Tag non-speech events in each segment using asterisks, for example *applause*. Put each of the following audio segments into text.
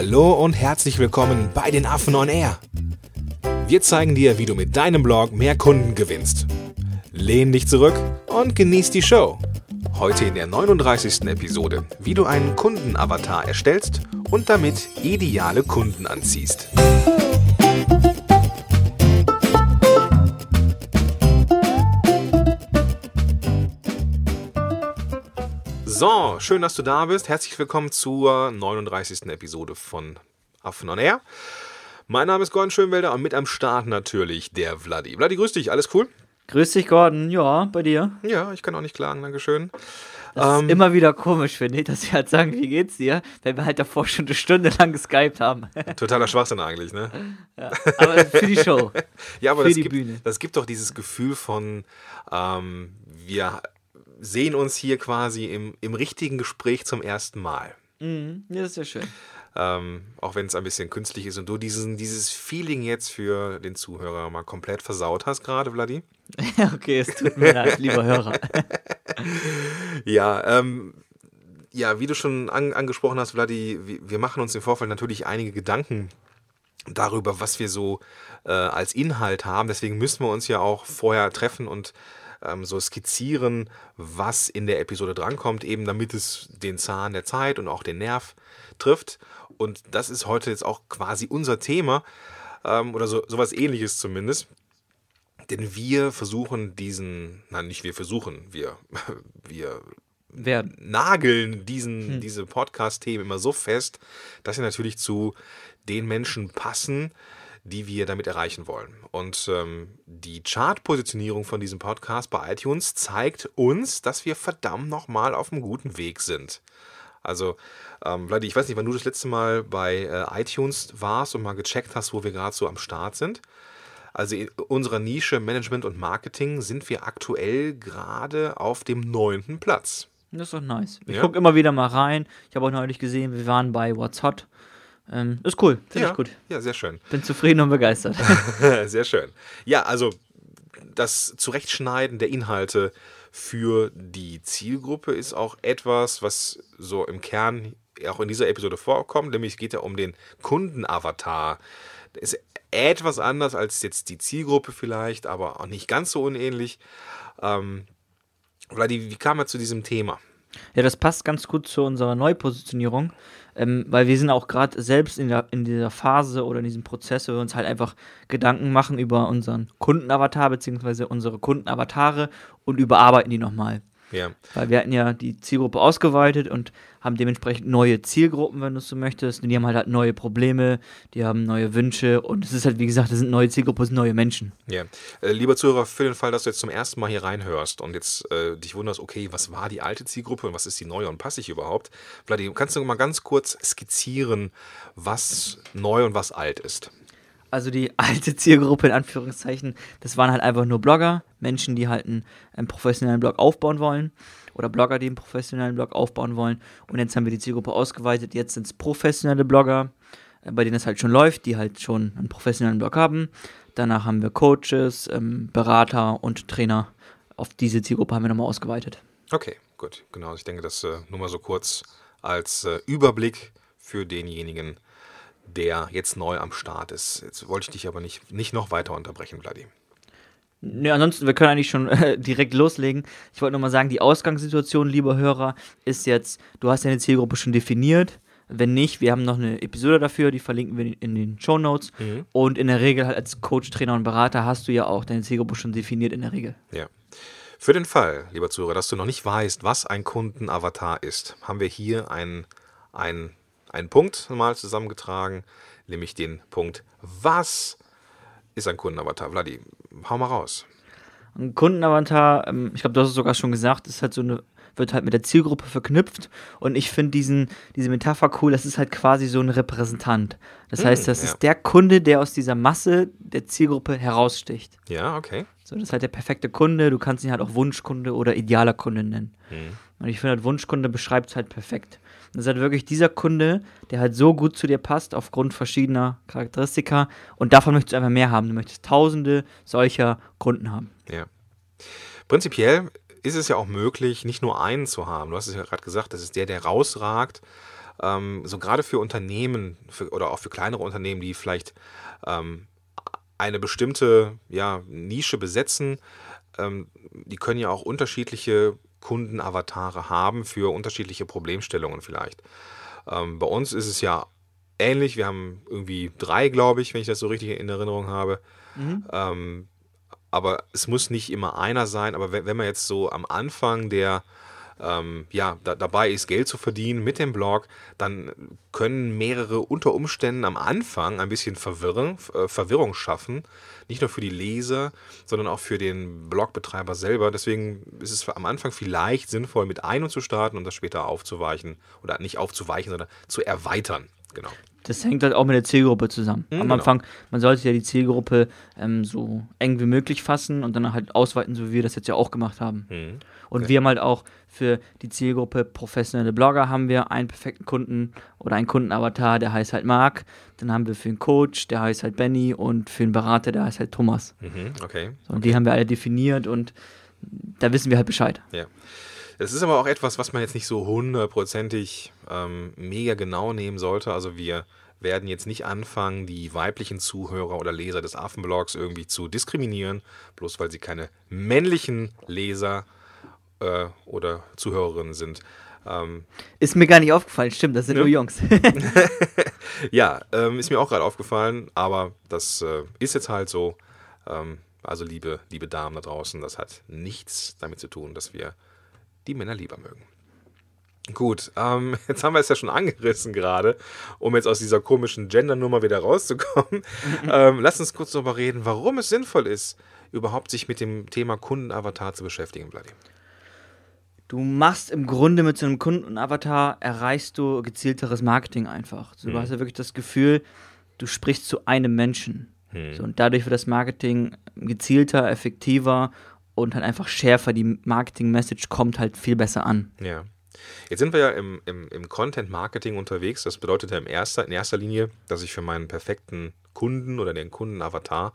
Hallo und herzlich willkommen bei den Affen on Air. Wir zeigen dir, wie du mit deinem Blog mehr Kunden gewinnst. Lehn dich zurück und genieß die Show. Heute in der 39. Episode, wie du einen Kundenavatar erstellst und damit ideale Kunden anziehst. So, schön, dass du da bist. Herzlich willkommen zur 39. Episode von Affen on Air. Mein Name ist Gordon Schönwelder und mit am Start natürlich der Vladi. Vladi, grüß dich, alles cool? Grüß dich, Gordon. Ja, bei dir? Ja, ich kann auch nicht klagen, Dankeschön. Das ähm, ist immer wieder komisch, finde ich, dass sie halt sagen, wie geht's dir, wenn wir halt davor schon eine Stunde lang geskypt haben. *laughs* Totaler Schwachsinn eigentlich, ne? Ja, aber für die Show. *laughs* ja, aber für das, die gibt, Bühne. das gibt doch dieses Gefühl von, ähm, wir sehen uns hier quasi im, im richtigen Gespräch zum ersten Mal. Mhm. Ja, das ist ja schön. Ähm, auch wenn es ein bisschen künstlich ist und du diesen, dieses Feeling jetzt für den Zuhörer mal komplett versaut hast gerade, Vladi. *laughs* okay, es tut mir leid, lieber Hörer. *laughs* ja, ähm, ja, wie du schon an, angesprochen hast, Vladi, wir machen uns im Vorfeld natürlich einige Gedanken darüber, was wir so äh, als Inhalt haben. Deswegen müssen wir uns ja auch vorher treffen und ähm, so skizzieren, was in der Episode drankommt, eben damit es den Zahn der Zeit und auch den Nerv trifft. Und das ist heute jetzt auch quasi unser Thema ähm, oder so, sowas ähnliches zumindest. Denn wir versuchen diesen, nein, nicht wir versuchen, wir, *laughs* wir werden. nageln diesen, hm. diese Podcast-Themen immer so fest, dass sie natürlich zu den Menschen passen, die wir damit erreichen wollen. Und ähm, die Chart-Positionierung von diesem Podcast bei iTunes zeigt uns, dass wir verdammt nochmal auf einem guten Weg sind. Also, ähm, Vladi, ich weiß nicht, wann du das letzte Mal bei äh, iTunes warst und mal gecheckt hast, wo wir gerade so am Start sind. Also in unserer Nische Management und Marketing sind wir aktuell gerade auf dem neunten Platz. Das ist doch nice. Ich ja? gucke immer wieder mal rein. Ich habe auch neulich gesehen, wir waren bei What's Hot. Ähm, ist cool, finde ja, ich gut. Ja, sehr schön. Bin zufrieden und begeistert. *laughs* sehr schön. Ja, also das Zurechtschneiden der Inhalte für die Zielgruppe ist auch etwas, was so im Kern auch in dieser Episode vorkommt, nämlich geht ja um den Kundenavatar. Der ist etwas anders als jetzt die Zielgruppe vielleicht, aber auch nicht ganz so unähnlich. Ähm, Vladi, wie kam er zu diesem Thema? Ja, das passt ganz gut zu unserer Neupositionierung, ähm, weil wir sind auch gerade selbst in, der, in dieser Phase oder in diesem Prozess, wo wir uns halt einfach Gedanken machen über unseren Kundenavatar bzw. unsere Kundenavatare und überarbeiten die nochmal. Ja. Weil wir hatten ja die Zielgruppe ausgeweitet und haben dementsprechend neue Zielgruppen, wenn du es so möchtest. Und die haben halt, halt neue Probleme, die haben neue Wünsche und es ist halt, wie gesagt, das sind neue Zielgruppen, das sind neue Menschen. Ja. Äh, lieber Zuhörer, für den Fall, dass du jetzt zum ersten Mal hier reinhörst und jetzt äh, dich wunderst, okay, was war die alte Zielgruppe und was ist die neue und passe ich überhaupt? Vladi, kannst du mal ganz kurz skizzieren, was neu und was alt ist? Also die *laughs* alte Zielgruppe in Anführungszeichen, das waren halt einfach nur Blogger, Menschen, die halt einen, einen, professionellen Blog aufbauen wollen oder Blogger, die einen professionellen Blog aufbauen wollen. Und jetzt haben wir die Zielgruppe ausgeweitet. Jetzt sind es professionelle Blogger, äh, bei denen es halt schon läuft, die halt schon einen professionellen Blog haben. Danach haben wir Coaches, ähm, Berater und Trainer. Auf diese Zielgruppe haben wir nochmal ausgeweitet. Okay, gut. Genau, ich denke, das äh, nur mal so kurz als äh, Überblick für denjenigen, der jetzt neu am Start ist. Jetzt wollte ich dich aber nicht, nicht noch weiter unterbrechen, Vladi. Ja, ansonsten, wir können eigentlich schon *laughs* äh, direkt loslegen. Ich wollte nur mal sagen, die Ausgangssituation, lieber Hörer, ist jetzt, du hast deine Zielgruppe schon definiert. Wenn nicht, wir haben noch eine Episode dafür, die verlinken wir in den Show Notes. Mhm. Und in der Regel halt als Coach, Trainer und Berater hast du ja auch deine Zielgruppe schon definiert in der Regel. Ja. Für den Fall, lieber Zuhörer, dass du noch nicht weißt, was ein Kundenavatar ist, haben wir hier einen, einen einen Punkt mal zusammengetragen, nämlich den Punkt, was ist ein Kundenavatar? Vladi, hau mal raus. Ein Kundenavatar, ähm, ich glaube, du hast es sogar schon gesagt, ist halt so eine, wird halt mit der Zielgruppe verknüpft und ich finde diesen, diese Metapher cool, das ist halt quasi so ein Repräsentant. Das heißt, hm, das ja. ist der Kunde, der aus dieser Masse der Zielgruppe heraussticht. Ja, okay. So, das ist halt der perfekte Kunde, du kannst ihn halt auch Wunschkunde oder idealer Kunde nennen. Hm. Und ich finde halt, Wunschkunde beschreibt es halt perfekt. Das ist halt wirklich dieser Kunde, der halt so gut zu dir passt, aufgrund verschiedener Charakteristika. Und davon möchtest du einfach mehr haben. Du möchtest tausende solcher Kunden haben. Ja. Prinzipiell ist es ja auch möglich, nicht nur einen zu haben. Du hast es ja gerade gesagt, das ist der, der rausragt. ähm, so gerade für Unternehmen für, oder auch für kleinere Unternehmen, die vielleicht ähm, eine bestimmte ja, Nische besetzen, ähm, die können ja auch unterschiedliche Kundenavatare haben für unterschiedliche Problemstellungen vielleicht. Ähm, bei uns ist es ja ähnlich. Wir haben irgendwie drei, glaube ich, wenn ich das so richtig in Erinnerung habe. Mhm. Ähm, aber es muss nicht immer einer sein. Aber wenn, wenn man jetzt so am Anfang der ähm, ja, da, dabei ist, Geld zu verdienen mit dem Blog, dann können mehrere unter Umständen am Anfang ein bisschen Verwirrung, äh, Verwirrung schaffen. Nicht nur für die Leser, sondern auch für den Blogbetreiber selber. Deswegen ist es am Anfang vielleicht sinnvoll, mit einem zu starten und das später aufzuweichen. Oder nicht aufzuweichen, sondern zu erweitern. Genau. Das hängt halt auch mit der Zielgruppe zusammen. Mhm, Am genau. Anfang, man sollte ja die Zielgruppe ähm, so eng wie möglich fassen und dann halt ausweiten, so wie wir das jetzt ja auch gemacht haben. Mhm. Und okay. wir haben halt auch für die Zielgruppe professionelle Blogger haben wir einen perfekten Kunden oder einen Kundenavatar, der heißt halt Marc. Dann haben wir für einen Coach, der heißt halt Benny und für einen Berater, der heißt halt Thomas. Mhm, okay. So, und okay. die haben wir alle definiert und da wissen wir halt Bescheid. Ja. Es ist aber auch etwas, was man jetzt nicht so hundertprozentig ähm, mega genau nehmen sollte. Also wir werden jetzt nicht anfangen, die weiblichen Zuhörer oder Leser des Affenblogs irgendwie zu diskriminieren, bloß weil sie keine männlichen Leser äh, oder Zuhörerinnen sind. Ähm, ist mir gar nicht aufgefallen, stimmt, das sind ne? nur Jungs. *laughs* *laughs* ja, ähm, ist mir auch gerade aufgefallen, aber das äh, ist jetzt halt so. Ähm, also liebe, liebe Damen da draußen, das hat nichts damit zu tun, dass wir die Männer lieber mögen. Gut, ähm, *laughs* jetzt haben wir es ja schon angerissen gerade, um jetzt aus dieser komischen Gender-Nummer wieder rauszukommen. ähm, lass uns kurz darüber reden, warum es sinnvoll ist, überhaupt sich mit dem Thema Kundenavatar zu beschäftigen, Vladi. Du machst im Grunde mit so einem Kundenavatar, erreichst du gezielteres Marketing einfach. Du hm. hast ja wirklich das Gefühl, du sprichst zu einem Menschen. Hm. So, und dadurch wird das Marketing gezielter, effektiver und halt einfach schärfer. Die Marketing-Message kommt halt viel besser an. Ja. Jetzt sind wir ja im, im, im Content-Marketing unterwegs. Das bedeutet ja in erster, in erster Linie, dass ich für meinen perfekten Kunden oder den Kunden-Avatar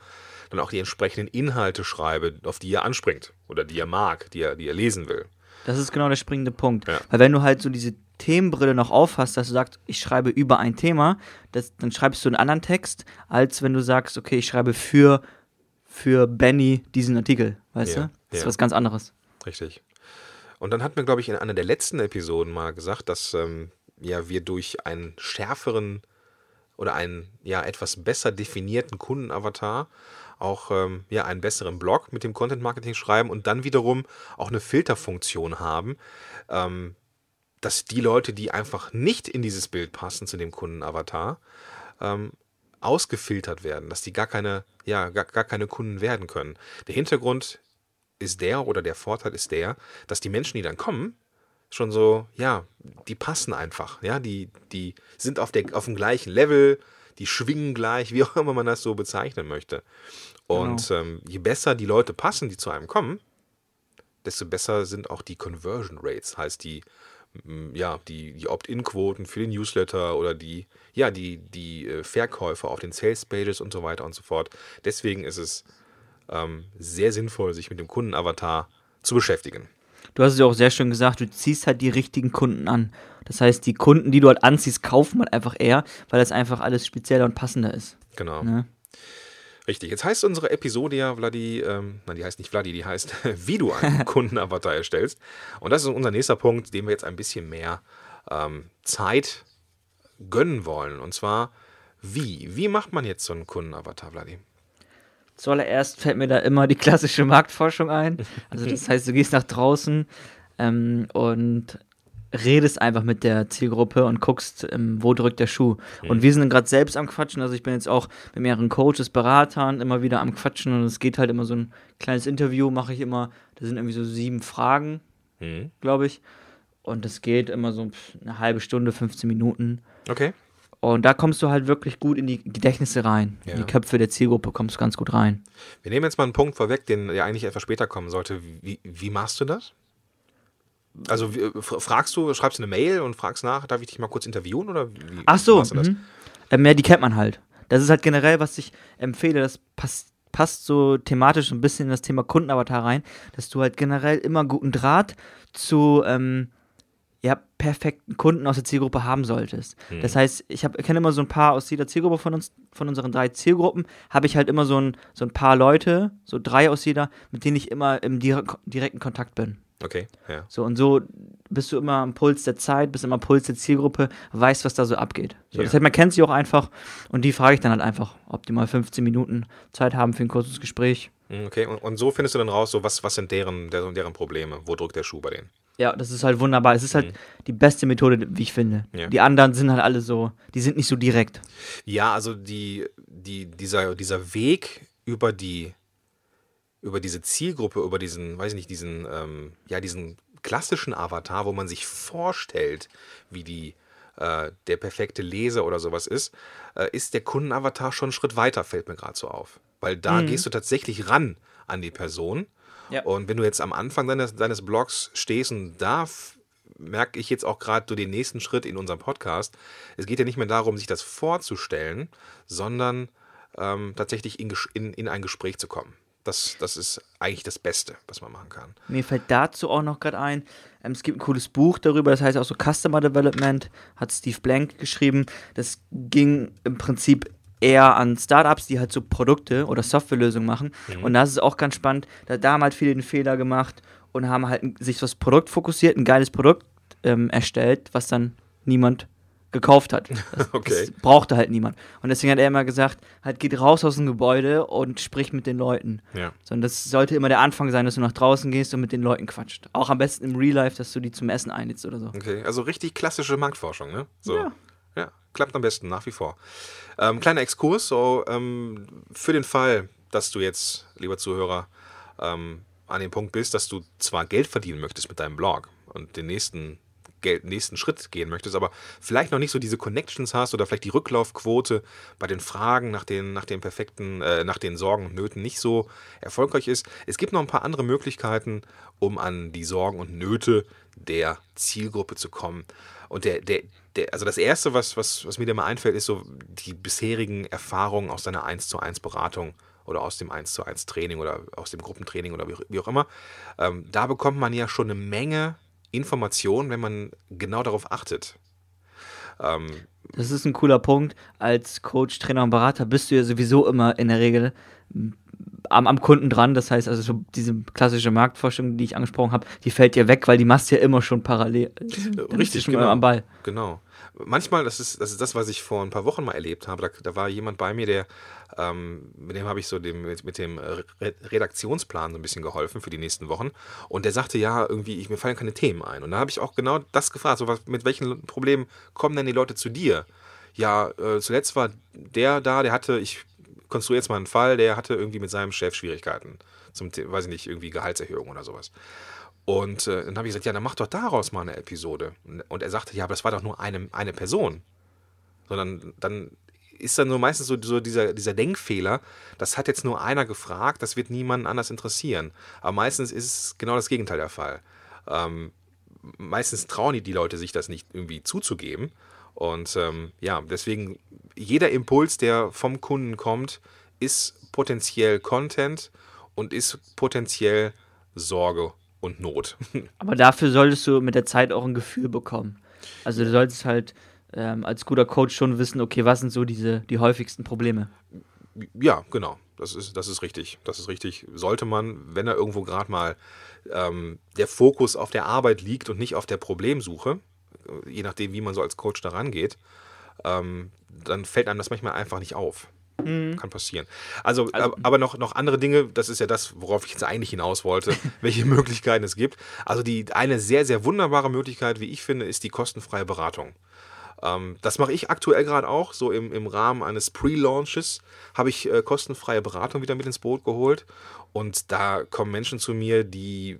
dann auch die entsprechenden Inhalte schreibe, auf die er anspringt oder die er mag, die er, die er lesen will. Das ist genau der springende Punkt. Ja. Weil wenn du halt so diese Themenbrille noch aufhast, dass du sagst, ich schreibe über ein Thema, das, dann schreibst du einen anderen Text, als wenn du sagst, okay, ich schreibe für für Benny diesen Artikel, weißt ja, du? Das ist was ganz anderes. Richtig. Und dann hat mir, glaube ich, in einer der letzten Episoden mal gesagt, dass ähm, ja, wir durch einen schärferen oder einen ja etwas besser definierten Kundenavatar auch ähm, ja, einen besseren Blog mit dem Content Marketing schreiben und dann wiederum auch eine Filterfunktion haben, ähm, dass die Leute, die einfach nicht in dieses Bild passen zu dem Kundenavatar, ähm, ausgefiltert werden, dass die gar keine, ja, gar, gar keine Kunden werden können. Der Hintergrund ist der oder der Vorteil ist der, dass die Menschen, die dann kommen, schon so, ja, die passen einfach, ja, die, die sind auf, der, auf dem gleichen Level, die schwingen gleich, wie *laughs* auch immer man das so bezeichnen möchte. Und genau. ähm, je besser die Leute passen, die zu einem kommen, desto besser sind auch die Conversion Rates, heißt die ja, die, die Opt-in-Quoten für den Newsletter oder die, ja, die, die äh, Verkäufe auf den Sales-Pages und so weiter und so fort. Deswegen ist es ähm, sehr sinnvoll, sich mit dem Kundenavatar zu beschäftigen. Du hast es ja auch sehr schön gesagt, du ziehst halt die richtigen Kunden an. Das heißt, die Kunden, die du halt anziehst, kaufen halt einfach eher, weil das einfach alles spezieller und passender ist. Genau. Ne? Richtig. Jetzt heißt unsere Episode ja, Vladi, ähm, nein, die heißt nicht Vladi, die heißt, *laughs* wie du einen *laughs* Kundenavatar erstellst. Und das ist unser nächster Punkt, dem wir jetzt ein bisschen mehr ähm, Zeit gönnen wollen. Und zwar, wie? Wie macht man jetzt so einen Kundenavatar, Vladi? Zuallererst fällt mir da immer die klassische Marktforschung ein. Also das *laughs* heißt, du gehst nach draußen ähm, und redest einfach mit der Zielgruppe und guckst, ähm, wo drückt der Schuh. Mhm. Und wir sind gerade selbst am Quatschen. Also ich bin jetzt auch mit mehreren Coaches, Beratern immer wieder am Quatschen und es geht halt immer so ein kleines Interview, mache ich immer. Da sind irgendwie so sieben Fragen, mhm. glaube ich. Und das geht immer so eine halbe Stunde, 15 Minuten. Okay. Und da kommst du halt wirklich gut in die Gedächtnisse rein. Ja. In die Köpfe der Zielgruppe kommst du ganz gut rein. Wir nehmen jetzt mal einen Punkt vorweg, den ja eigentlich etwas später kommen sollte. Wie, wie machst du das? Also fragst du, schreibst du eine Mail und fragst nach, darf ich dich mal kurz interviewen oder wie Ach so, mhm. ähm, ja, die kennt man halt. Das ist halt generell, was ich empfehle, das passt, passt so thematisch ein bisschen in das Thema Kundenavatar rein, dass du halt generell immer guten Draht zu, ähm, ja perfekten Kunden aus der Zielgruppe haben solltest. Mhm. Das heißt, ich kenne immer so ein paar aus jeder Zielgruppe von uns, von unseren drei Zielgruppen, habe ich halt immer so ein, so ein paar Leute, so drei aus jeder, mit denen ich immer im dire direkten Kontakt bin. Okay, ja. So, und so bist du immer am Puls der Zeit, bist immer am Puls der Zielgruppe, weißt, was da so abgeht. So, Ja. Das heißt, man kennt sie auch einfach und die frage ich dann halt einfach, ob die mal 15 Minuten Zeit haben für ein kurzes Gespräch. Mhm, Okay, und, und so findest du dann raus, so was, was sind deren, deren, deren Probleme? Wo drückt der Schuh bei denen? Ja, das ist halt wunderbar. Es ist halt die beste Methode, wie ich finde. Mhm. Ja. Die anderen sind halt alle so, die sind nicht so direkt. Ja, also die, die, dieser, dieser Weg über die, über diese Zielgruppe, über diesen, weiß ich nicht, diesen, ähm, ja, diesen klassischen Avatar, wo man sich vorstellt, wie die, äh, der perfekte Leser oder sowas ist, äh, ist der Kundenavatar schon einen Schritt weiter, fällt mir gerade so auf. Weil da gehst du tatsächlich ran an die Person. Ja. Und wenn du jetzt am Anfang deines, deines Blogs stehst und da f- merke ich jetzt auch gerade so den nächsten Schritt in unserem Podcast. Es geht ja nicht mehr darum, sich das vorzustellen, sondern ähm, tatsächlich in, in, in ein Gespräch zu kommen. Das, das ist eigentlich das Beste, was man machen kann. Mir fällt dazu auch noch gerade ein, ähm, es gibt ein cooles Buch darüber, das heißt auch so Customer Development, hat Steve Blank geschrieben. Das ging im Prinzip eher an Startups, die halt so Produkte oder Softwarelösungen machen. Und da ist es auch ganz spannend, da, da haben halt viele den Fehler gemacht und haben halt sich was Produkt fokussiert, ein geiles Produkt ähm, erstellt, was dann niemand gekauft hat. *laughs* Das, Okay. das brauchte halt niemand. Und deswegen hat er immer gesagt, halt geht raus aus dem Gebäude und sprich mit den Leuten. Ja. Sondern das sollte immer der Anfang sein, dass du nach draußen gehst und mit den Leuten quatscht. Auch am besten im Real Life, dass du die zum Essen einlädst oder so. Okay, also richtig klassische Marktforschung, ne? So. Ja. Klappt am besten, nach wie vor. Ähm, kleiner Exkurs, so ähm, für den Fall, dass du jetzt, lieber Zuhörer, ähm, an dem Punkt bist, dass du zwar Geld verdienen möchtest mit deinem Blog und den nächsten, Geld, nächsten Schritt gehen möchtest, aber vielleicht noch nicht so diese Connections hast oder vielleicht die Rücklaufquote bei den Fragen nach den, nach den perfekten, äh, nach den Sorgen und Nöten nicht so erfolgreich ist. Es gibt noch ein paar andere Möglichkeiten, um an die Sorgen und Nöte der Zielgruppe zu kommen. Und der, der, der, also das Erste, was, was, was mir da mal einfällt, ist so die bisherigen Erfahrungen aus deiner 1 zu 1 Beratung oder aus dem 1 zu 1 Training oder aus dem Gruppentraining oder wie, auch immer. Ähm, da bekommt man ja schon eine Menge Informationen, wenn man genau darauf achtet. Ähm, Das ist ein cooler Punkt. Als Coach, Trainer und Berater bist du ja sowieso immer in der Regel am, am Kunden dran. Das heißt also, so diese klassische Marktforschung, die ich angesprochen habe, die fällt dir weg, weil die machst du ja immer schon parallel. Du Richtig, schon genau. immer am Ball. Genau. Manchmal, das ist, das ist das, was ich vor ein paar Wochen mal erlebt habe. Da, da war jemand bei mir, der, ähm, mit dem habe ich so dem, mit, mit dem Re Redaktionsplan so ein bisschen geholfen für die nächsten Wochen. Und der sagte, ja, irgendwie, ich, mir fallen keine Themen ein. Und da habe ich auch genau das gefragt, so was, mit welchen Problemen kommen denn die Leute zu dir? Ja, äh, zuletzt war der da, der hatte, ich konstruiere jetzt mal einen Fall, der hatte irgendwie mit seinem Chef Schwierigkeiten. Zum, weiß ich nicht, irgendwie Gehaltserhöhung oder sowas. Und äh, dann habe ich gesagt, ja, dann mach doch daraus mal eine Episode. Und er sagte, ja, aber das war doch nur eine, eine Person. Sondern dann ist dann nur meistens so, so dieser, dieser Denkfehler, das hat jetzt nur einer gefragt, das wird niemanden anders interessieren. Aber meistens ist es genau das Gegenteil der Fall. Ähm, meistens trauen die, die Leute sich das nicht irgendwie zuzugeben. Und ähm, ja, deswegen, jeder Impuls, der vom Kunden kommt, ist potenziell Content und ist potenziell Sorge und Not. *laughs* Aber dafür solltest du mit der Zeit auch ein Gefühl bekommen. Also du solltest halt ähm, als guter Coach schon wissen, okay, was sind so diese die häufigsten Probleme. Ja, genau. Das ist, das ist richtig. Das ist richtig. Sollte man, wenn er irgendwo gerade mal ähm, der Fokus auf der Arbeit liegt und nicht auf der Problemsuche, äh, je nachdem, wie man so als Coach daran geht, ähm, dann fällt einem das manchmal einfach nicht auf. Kann passieren. Also, Also- ab- aber noch, noch andere Dinge, das ist ja das, worauf ich jetzt eigentlich hinaus wollte, *laughs* welche Möglichkeiten es gibt. Also die eine sehr, sehr wunderbare Möglichkeit, wie ich finde, ist die kostenfreie Beratung. Ähm, das mache ich aktuell gerade auch, so im, im Rahmen eines Pre-Launches habe ich äh, kostenfreie Beratung wieder mit ins Boot geholt. Und da kommen Menschen zu mir, die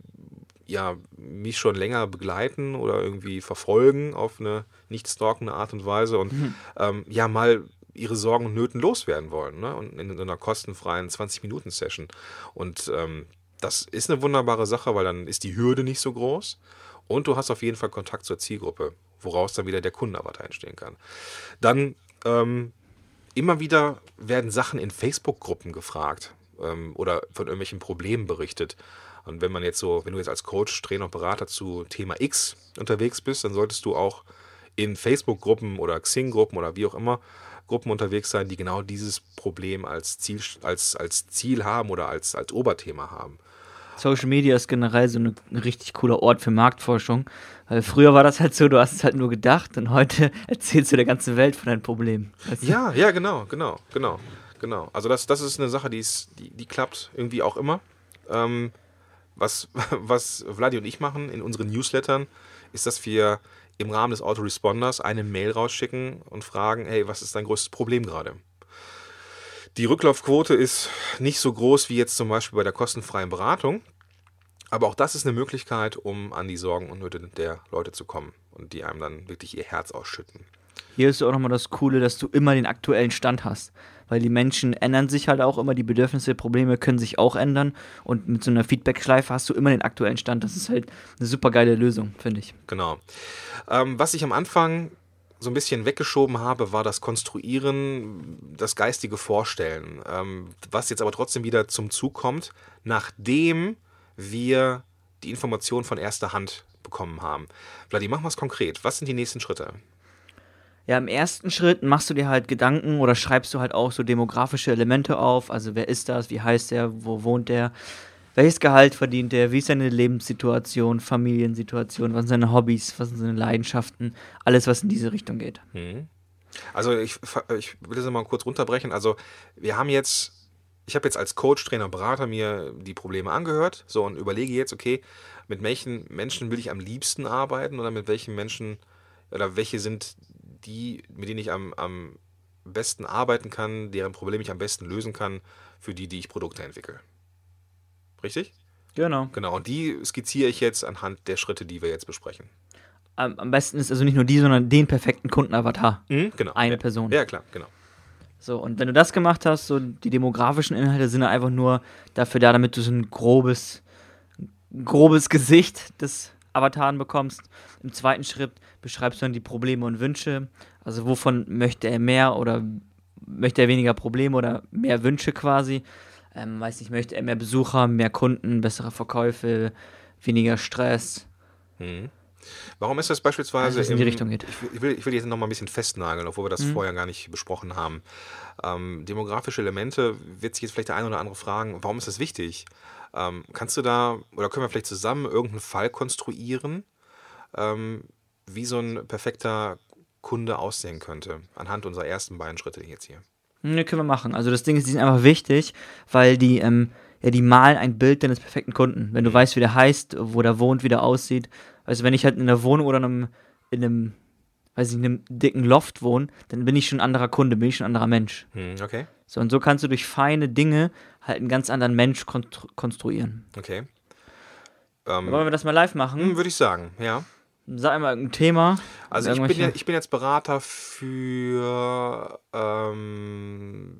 ja mich schon länger begleiten oder irgendwie verfolgen auf eine nicht stalkende Art und Weise und ähm, ja mal ihre Sorgen und Nöten loswerden wollen. Ne? Und in, einer kostenfreien 20-Minuten-Session. Und ähm, das ist eine wunderbare Sache, weil dann ist die Hürde nicht so groß. Und du hast auf jeden Fall Kontakt zur Zielgruppe, woraus dann wieder der Kundenavatar entstehen kann. Dann ähm, immer wieder werden Sachen in Facebook-Gruppen gefragt ähm, oder von irgendwelchen Problemen berichtet. Und wenn man jetzt so, wenn du jetzt als Coach, Trainer, Berater zu Thema X unterwegs bist, dann solltest du auch in Facebook-Gruppen oder Xing-Gruppen oder wie auch immer Gruppen unterwegs sein, die genau dieses Problem als Ziel, als, als Ziel haben oder als, als Oberthema haben. Social Media ist generell so ein richtig cooler Ort für Marktforschung. Weil früher war das halt so, du hast es halt nur gedacht und heute *laughs* erzählst du der ganzen Welt von deinen Problemen. Weißt du? Ja, ja, genau, genau, genau, genau. Also das, das ist eine Sache, die, ist, die, die klappt irgendwie auch immer. Ähm, was, was Vladi und ich machen in unseren Newslettern, ist, dass wir im Rahmen des Autoresponders eine Mail rausschicken und fragen, hey, was ist dein größtes Problem gerade? Die Rücklaufquote ist nicht so groß wie jetzt zum Beispiel bei der kostenfreien Beratung. Aber auch das ist eine Möglichkeit, um an die Sorgen und Nöte der Leute zu kommen und die einem dann wirklich ihr Herz ausschütten. Hier ist auch nochmal das Coole, dass du immer den aktuellen Stand hast. Weil die Menschen ändern sich halt auch immer, die Bedürfnisse, Probleme können sich auch ändern. Und mit so einer Feedback-Schleife hast du immer den aktuellen Stand. Das ist halt eine super geile Lösung, finde ich. Genau. Ähm, was ich am Anfang so ein bisschen weggeschoben habe, war das Konstruieren, das geistige Vorstellen. Ähm, was jetzt aber trotzdem wieder zum Zug kommt, nachdem wir die Information von erster Hand bekommen haben. Vladi, machen wir es konkret. Was sind die nächsten Schritte? Ja, im ersten Schritt machst du dir halt Gedanken oder schreibst du halt auch so demografische Elemente auf. Also wer ist das, wie heißt der, wo wohnt der, welches Gehalt verdient der, wie ist seine Lebenssituation, Familiensituation, was sind seine Hobbys, was sind seine Leidenschaften, alles, was in diese Richtung geht. Mhm. Also ich, ich will das mal kurz runterbrechen. Also wir haben jetzt, ich habe jetzt als Coach, Trainer, Berater mir die Probleme angehört so und überlege jetzt, okay, mit welchen Menschen will ich am liebsten arbeiten oder mit welchen Menschen oder welche sind die, mit denen ich am, am besten arbeiten kann, deren Probleme ich am besten lösen kann, für die, die ich Produkte entwickle. Richtig? Genau. Genau, und die skizziere ich jetzt anhand der Schritte, die wir jetzt besprechen. Am, am besten ist also nicht nur die, sondern den perfekten Kundenavatar. Mhm, genau. Eine ja. Person. Ja, klar, genau. So, und wenn du das gemacht hast, so die demografischen Inhalte sind einfach nur dafür da, damit du so ein grobes, grobes Gesicht des Avataren bekommst. Im zweiten Schritt beschreibst du dann die Probleme und Wünsche. Also wovon möchte er mehr oder möchte er weniger Probleme oder mehr Wünsche quasi. Ähm, weiß nicht, möchte er mehr Besucher, mehr Kunden, bessere Verkäufe, weniger Stress. Mhm. Warum ist das beispielsweise Also, in die Richtung geht. Ich will, ich will jetzt noch mal ein bisschen festnageln, obwohl wir das Mhm. vorher gar nicht besprochen haben. Ähm, demografische Elemente wird sich jetzt vielleicht der eine oder andere fragen, warum ist das wichtig? Ähm, kannst du da, oder können wir vielleicht zusammen irgendeinen Fall konstruieren, ähm, wie so ein perfekter Kunde aussehen könnte, anhand unserer ersten beiden Schritte jetzt hier? Ne, können wir machen. Also das Ding ist, die sind einfach wichtig, weil die, ähm, ja, die malen ein Bild deines perfekten Kunden. Wenn du Mhm. weißt, wie der heißt, wo der wohnt, wie der aussieht. Also wenn ich halt in einer Wohnung oder in einem, in einem, weiß ich, in einem dicken Loft wohne, dann bin ich schon ein anderer Kunde, bin ich schon ein anderer Mensch. Hm, okay, So, und so kannst du durch feine Dinge halt einen ganz anderen Mensch konstru konstruieren. okay. Ähm, Wollen wir das mal live machen? hm, Würde ich sagen, ja. Sag einmal irgendein Thema. Also ich bin, ja, ich bin jetzt Berater für, ähm,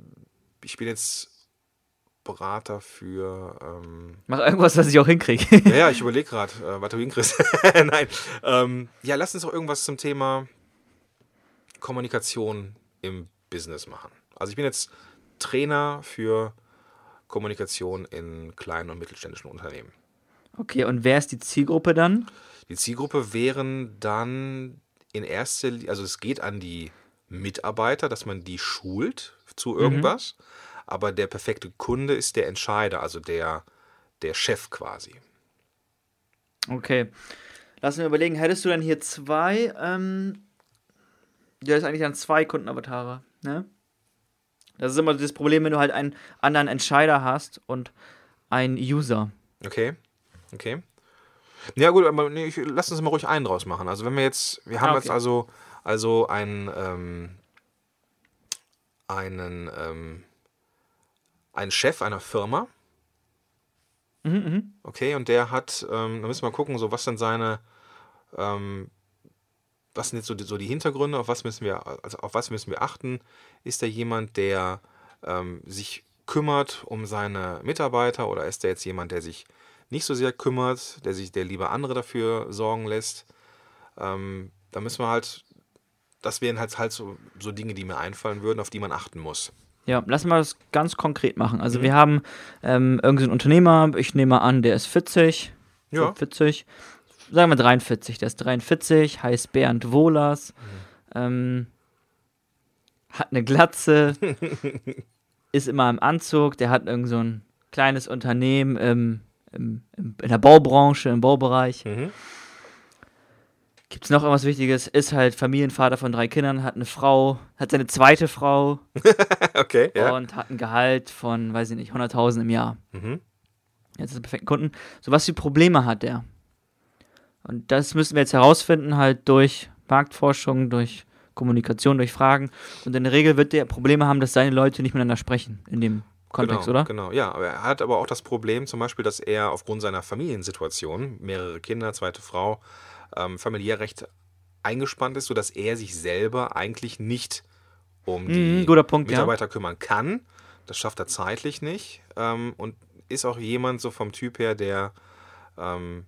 ich bin jetzt Berater für, ähm, Mach irgendwas, was ich auch hinkriege. *laughs* ja, ja, ich überlege gerade, äh, warte, wie Chris. Nein, ähm, ja, lass uns doch irgendwas zum Thema Kommunikation im Business machen. Also ich bin jetzt Trainer für Kommunikation in kleinen und mittelständischen Unternehmen. Okay, und wer ist die Zielgruppe dann? Die Zielgruppe wären dann in erster Linie, also es geht an die Mitarbeiter, dass man die schult zu irgendwas, aber der perfekte Kunde ist der Entscheider, also der, der Chef quasi. Okay. Lass mir überlegen, hättest du dann hier zwei, ähm, ja, ist eigentlich dann zwei Kundenavatare, ne? Das ist immer das Problem, wenn du halt einen anderen Entscheider hast und einen User. Okay, okay. Ja gut, aber nee, ich, lass uns mal ruhig einen draus machen. Also wenn wir jetzt, wir haben Ah, jetzt okay. also, also einen, ähm, einen, ähm, einen Chef einer Firma, Mhm, mhm. Okay, und der hat, ähm, da müssen wir mal gucken, so was sind seine, ähm, was sind jetzt so die, so die Hintergründe, auf was müssen wir, also auf was müssen wir achten? Ist da jemand, der ähm, sich kümmert um seine Mitarbeiter oder ist da jetzt jemand, der sich nicht so sehr kümmert, der sich, der lieber andere dafür sorgen lässt? Ähm, da müssen wir halt, das wären halt halt so, so Dinge, die mir einfallen würden, auf die man achten muss. Ja, lass mal das ganz konkret machen. Also wir haben ähm, irgendeinen Unternehmer, ich nehme an, der ist 40. Ja. So 40. Sagen wir 43. Der ist 43, heißt Bernd Wohlers. Ähm, hat eine Glatze, *laughs* ist immer im Anzug, der hat irgend so ein kleines Unternehmen im, im, im, in der Baubranche, im Baubereich. Mhm. Gibt es noch irgendwas Wichtiges? Ist halt Familienvater von drei Kindern, hat eine Frau, hat seine zweite Frau *laughs* Okay, ja. und hat ein Gehalt von, weiß ich nicht, 100.000 im Jahr. Mhm. Jetzt ist er perfekten Kunden. So, was für Probleme hat der? Und das müssen wir jetzt herausfinden, halt durch Marktforschung, durch Kommunikation, durch Fragen. Und in der Regel wird der Probleme haben, dass seine Leute nicht miteinander sprechen in dem Kontext, genau, oder? Genau, ja. Aber er hat aber auch das Problem zum Beispiel, dass er aufgrund seiner Familiensituation, mehrere Kinder, zweite Frau, ähm, familiär recht eingespannt ist, sodass er sich selber eigentlich nicht um die Mhm, guter Punkt, ja. Mitarbeiter kümmern kann. Das schafft er zeitlich nicht. Ähm, und ist auch jemand so vom Typ her, der ähm,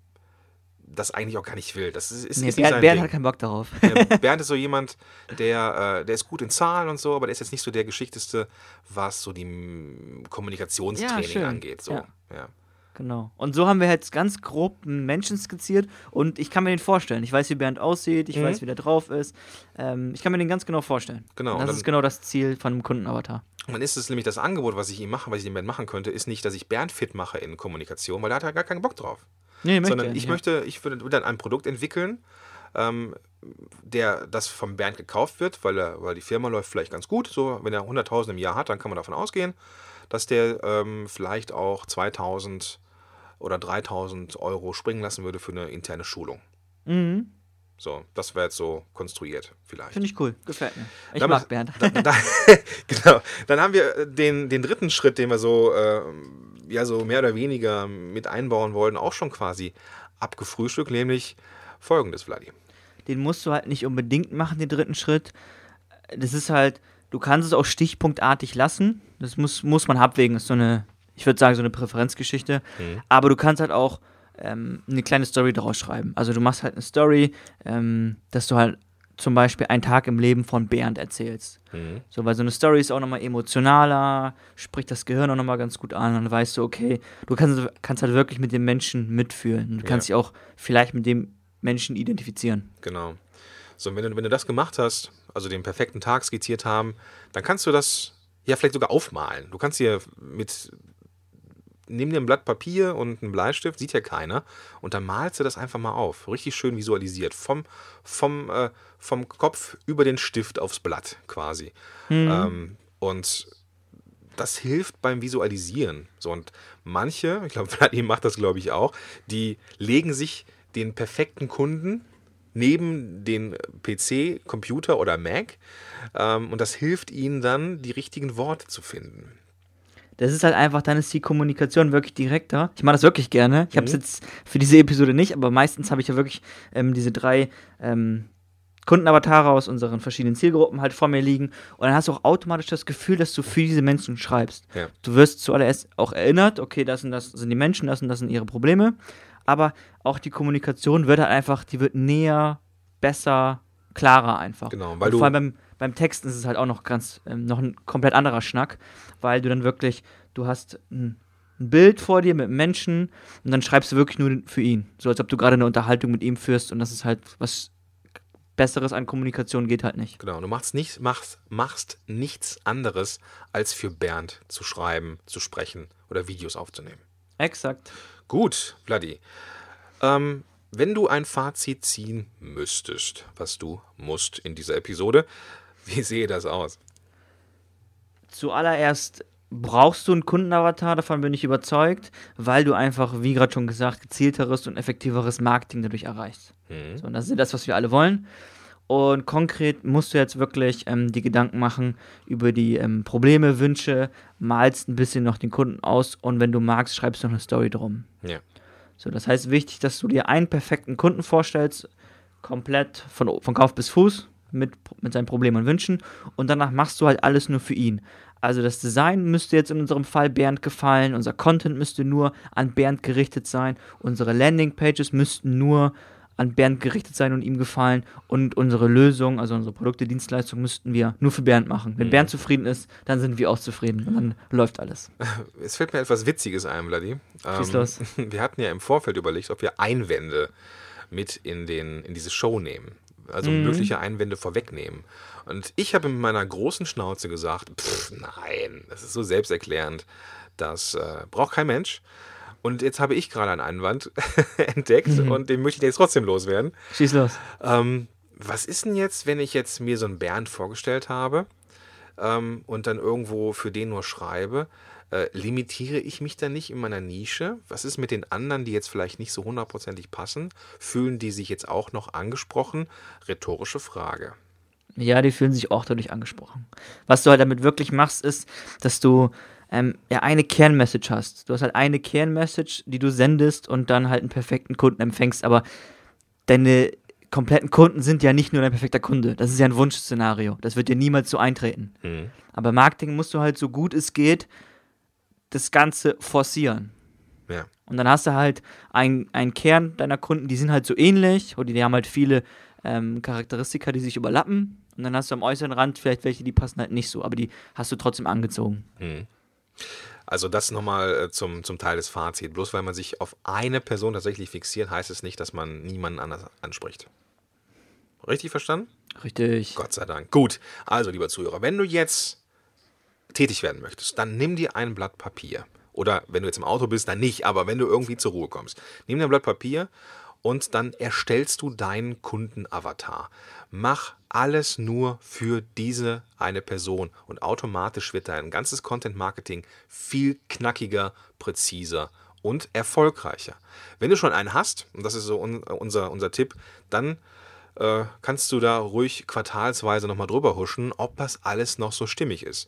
das eigentlich auch gar nicht will. Das ist, ist, Nee, ist Bernd, Bernd hat keinen Bock darauf. Ja, *laughs* Bernd ist so jemand, der, äh, der ist gut in Zahlen und so, aber der ist jetzt nicht so der Geschichteste, was so die mm, Ja, Kommunikationstraining schön. angeht. So. Ja. Ja. Genau. Und so haben wir jetzt ganz grob einen Menschen skizziert und ich kann mir den vorstellen. Ich weiß, wie Bernd aussieht, ich Mhm. weiß, wie der drauf ist. Ähm, ich kann mir den ganz genau vorstellen. Genau, Und und das dann- ist genau das Ziel von einem Kundenavatar. Und dann ist es nämlich das Angebot, was ich ihm mache, was ich dem Bernd machen könnte, ist nicht, dass ich Bernd fit mache in Kommunikation, weil da hat er gar keinen Bock drauf. Nee, möchte sondern er ich nicht, möchte, ich würde dann ein Produkt entwickeln, ähm, der das vom Bernd gekauft wird, weil, er, weil die Firma läuft vielleicht ganz gut. So, wenn er 100.000 im Jahr hat, dann kann man davon ausgehen, dass der ähm, vielleicht auch 2.000 oder 3.000 Euro springen lassen würde für eine interne Schulung. Ja. Mhm. So, das wäre jetzt so konstruiert vielleicht. Finde ich cool. Gefällt mir. Ich Damit- mag Bernd. Da, da, *laughs* *laughs* genau. Dann haben wir den, den dritten Schritt, den wir so, äh, ja, so mehr oder weniger mit einbauen wollten, auch schon quasi abgefrühstückt, nämlich folgendes, Vladi. den musst du halt nicht unbedingt machen, den dritten Schritt. Das ist halt, du kannst es auch stichpunktartig lassen. Das muss, muss man abwägen. Das ist so eine, ich würde sagen, so eine Präferenzgeschichte. Mhm. Aber du kannst halt auch ähm, eine kleine Story daraus schreiben. Also du machst halt eine Story, ähm, dass du halt zum Beispiel einen Tag im Leben von Bernd erzählst. Mhm. So, weil so eine Story ist auch nochmal emotionaler, spricht das Gehirn auch nochmal ganz gut an. Dann weißt du, okay, du kannst, kannst halt wirklich mit dem Menschen mitfühlen. Du kannst dich auch vielleicht mit dem Menschen identifizieren. Genau. So, und wenn du, wenn du das gemacht hast, also den perfekten Tag skizziert haben, dann kannst du das ja vielleicht sogar aufmalen. Du kannst dir mit, nimm dir ein Blatt Papier und einen Bleistift, sieht ja keiner, und dann malst du das einfach mal auf. Richtig schön visualisiert. Vom, vom, äh, vom Kopf über den Stift aufs Blatt quasi. Ähm, und das hilft beim Visualisieren. So, und manche, ich glaube, *laughs* Vladimir macht das, glaube ich, auch, die legen sich den perfekten Kunden neben den PC, Computer oder Mac ähm, und das hilft ihnen dann, die richtigen Worte zu finden. Das ist halt einfach, dann ist die Kommunikation wirklich direkter. Ich mache das wirklich gerne. Ich habe es jetzt für diese Episode nicht, aber meistens habe ich ja wirklich ähm, diese drei ähm, Kundenavatare aus unseren verschiedenen Zielgruppen halt vor mir liegen. Und dann hast du auch automatisch das Gefühl, dass du für diese Menschen schreibst. Ja. Du wirst zuallererst auch erinnert, okay, das und das sind die Menschen, das und das sind ihre Probleme. Aber auch die Kommunikation wird halt einfach, die wird näher, besser, klarer einfach. Genau, weil und du- vor allem beim, beim Texten ist es halt auch noch ganz, ähm, noch ein komplett anderer Schnack, weil du dann wirklich, du hast ein, ein Bild vor dir mit einem Menschen und dann schreibst du wirklich nur für ihn. So als ob du gerade eine Unterhaltung mit ihm führst und das ist halt was Besseres an Kommunikation geht halt nicht. Genau, du machst, nicht, machst, machst nichts anderes, als für Bernd zu schreiben, zu sprechen oder Videos aufzunehmen. Exakt. Gut, Vladi. Ähm, wenn du ein Fazit ziehen müsstest, was du musst in dieser Episode, *laughs* wie sehe das aus? Zuallererst brauchst du einen Kundenavatar, davon bin ich überzeugt, weil du einfach, wie gerade schon gesagt, gezielteres und effektiveres Marketing dadurch erreichst. Mhm. So, und das ist das, was wir alle wollen. Und konkret musst du jetzt wirklich ähm, die Gedanken machen über die ähm, Probleme, Wünsche, malst ein bisschen noch den Kunden aus und wenn du magst, schreibst du noch eine Story drum. Ja. So, das heißt, wichtig, dass du dir einen perfekten Kunden vorstellst, komplett von, von Kauf bis Fuß, mit, mit seinen Problemen und Wünschen. Und danach machst du halt alles nur für ihn. Also das Design müsste jetzt in unserem Fall Bernd gefallen, unser Content müsste nur an Bernd gerichtet sein, unsere Landingpages müssten nur an Bernd gerichtet sein und ihm gefallen. Und unsere Lösung, also unsere Produkte, Dienstleistungen, müssten wir nur für Bernd machen. Wenn Mhm. Bernd zufrieden ist, dann sind wir auch zufrieden. Und dann läuft alles. Es fällt mir etwas Witziges ein, Vladi. Schieß los. *laughs* Wir hatten ja im Vorfeld überlegt, ob wir Einwände mit in, den, in diese Show nehmen. Also Mhm. mögliche Einwände vorwegnehmen. Und ich habe mit meiner großen Schnauze gesagt, pff, nein, das ist so selbsterklärend. Das äh, braucht kein Mensch. Und jetzt habe ich gerade einen Einwand *laughs* entdeckt Mhm. und den möchte ich jetzt trotzdem loswerden. Schieß los. Ähm, was ist denn jetzt, wenn ich jetzt mir so einen Bernd vorgestellt habe ähm, und dann irgendwo für den nur schreibe? Äh, limitiere ich mich dann nicht in meiner Nische? Was ist mit den anderen, die jetzt vielleicht nicht so hundertprozentig passen? Fühlen die sich jetzt auch noch angesprochen? Rhetorische Frage. Ja, die fühlen sich auch dadurch angesprochen. Was du halt damit wirklich machst, ist, dass du ähm, ja eine Kernmessage hast. Du hast halt eine Kernmessage, die du sendest und dann halt einen perfekten Kunden empfängst. Aber deine kompletten Kunden sind ja nicht nur dein perfekter Kunde. Das ist ja ein Wunschszenario. Das wird dir niemals so eintreten. Hm. Aber Marketing musst du halt so gut es geht das Ganze forcieren. Ja. Und dann hast du halt einen, Kern deiner Kunden, die sind halt so ähnlich oder die haben halt viele ähm, Charakteristika, die sich überlappen. Und dann hast du am äußeren Rand vielleicht welche, die passen halt nicht so, aber die hast du trotzdem angezogen. Also das nochmal äh, zum, zum Teil des Fazits. Bloß weil man sich auf eine Person tatsächlich fixiert, heißt es nicht, dass man niemanden anders anspricht. Richtig verstanden? Richtig. Gott sei Dank. Gut, also lieber Zuhörer, wenn du jetzt tätig werden möchtest, dann nimm dir ein Blatt Papier. Oder wenn du jetzt im Auto bist, dann nicht, aber wenn du irgendwie zur Ruhe kommst, nimm dir ein Blatt Papier und dann erstellst du deinen Kundenavatar. Mach alles nur für diese eine Person und automatisch wird dein ganzes Content Marketing viel knackiger, präziser und erfolgreicher. Wenn du schon einen hast, und das ist so un unser, unser Tipp, dann äh, kannst du da ruhig quartalsweise nochmal drüber huschen, ob das alles noch so stimmig ist.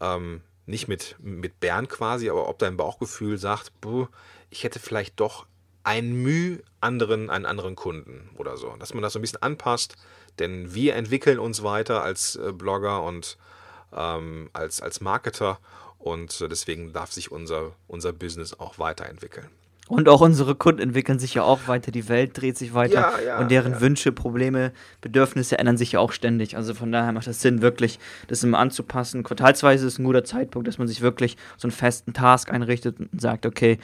Ähm, nicht mit, mit Bern quasi, aber ob dein Bauchgefühl sagt, "Buh, ich hätte vielleicht doch ein Mühe anderen, einen anderen Kunden oder so. Dass man das so ein bisschen anpasst, denn wir entwickeln uns weiter als äh, Blogger und ähm, als, als Marketer und äh, deswegen darf sich unser, unser Business auch weiterentwickeln. Und auch unsere Kunden entwickeln sich ja auch weiter, die Welt dreht sich weiter Ja, ja, und deren ja. Wünsche, Probleme, Bedürfnisse ändern sich ja auch ständig. Also von daher macht es Sinn, wirklich das immer anzupassen. Quartalsweise ist ein guter Zeitpunkt, dass man sich wirklich so einen festen Task einrichtet und sagt, okay,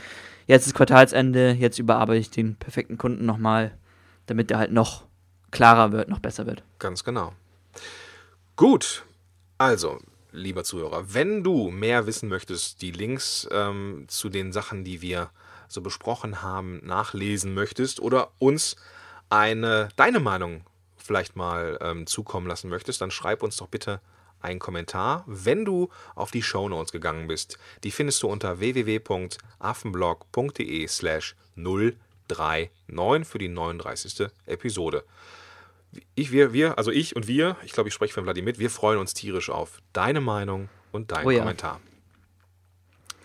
jetzt ist Quartalsende, jetzt überarbeite ich den perfekten Kunden nochmal, damit der halt noch klarer wird, noch besser wird. Ganz genau. Gut, also, lieber Zuhörer, wenn du mehr wissen möchtest, die Links ähm, zu den Sachen, die wir so besprochen haben, nachlesen möchtest oder uns eine deine Meinung vielleicht mal ähm, zukommen lassen möchtest, dann schreib uns doch bitte einen Kommentar, wenn du auf die Shownotes gegangen bist. Die findest du unter www.affenblog.de slash 039 für die 39. Episode ich, wir, wir, also ich und wir, ich glaube, ich spreche von Vladimir mit, wir freuen uns tierisch auf deine Meinung und deinen Oh ja. Kommentar.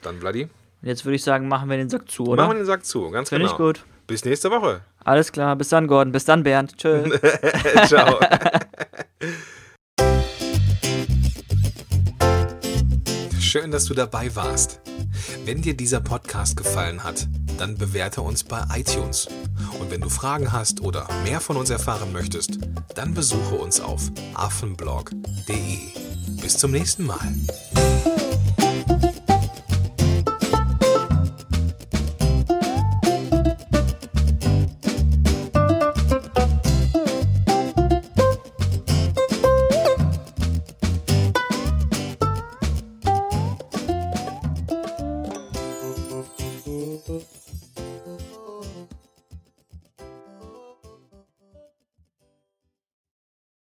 Dann, Vladi, Und jetzt würde ich sagen, machen wir den Sack zu, oder? machen wir den Sack zu, ganz Finde genau. ich gut. Bis nächste Woche. Alles klar, bis dann, Gordon. Bis dann, Bernd. Tschö. *laughs* *laughs* Ciao. Schön, dass du dabei warst. Wenn dir dieser Podcast gefallen hat, dann bewerte uns bei iTunes. Und wenn du Fragen hast oder mehr von uns erfahren möchtest, dann besuche uns auf affenblog.de. Bis zum nächsten Mal.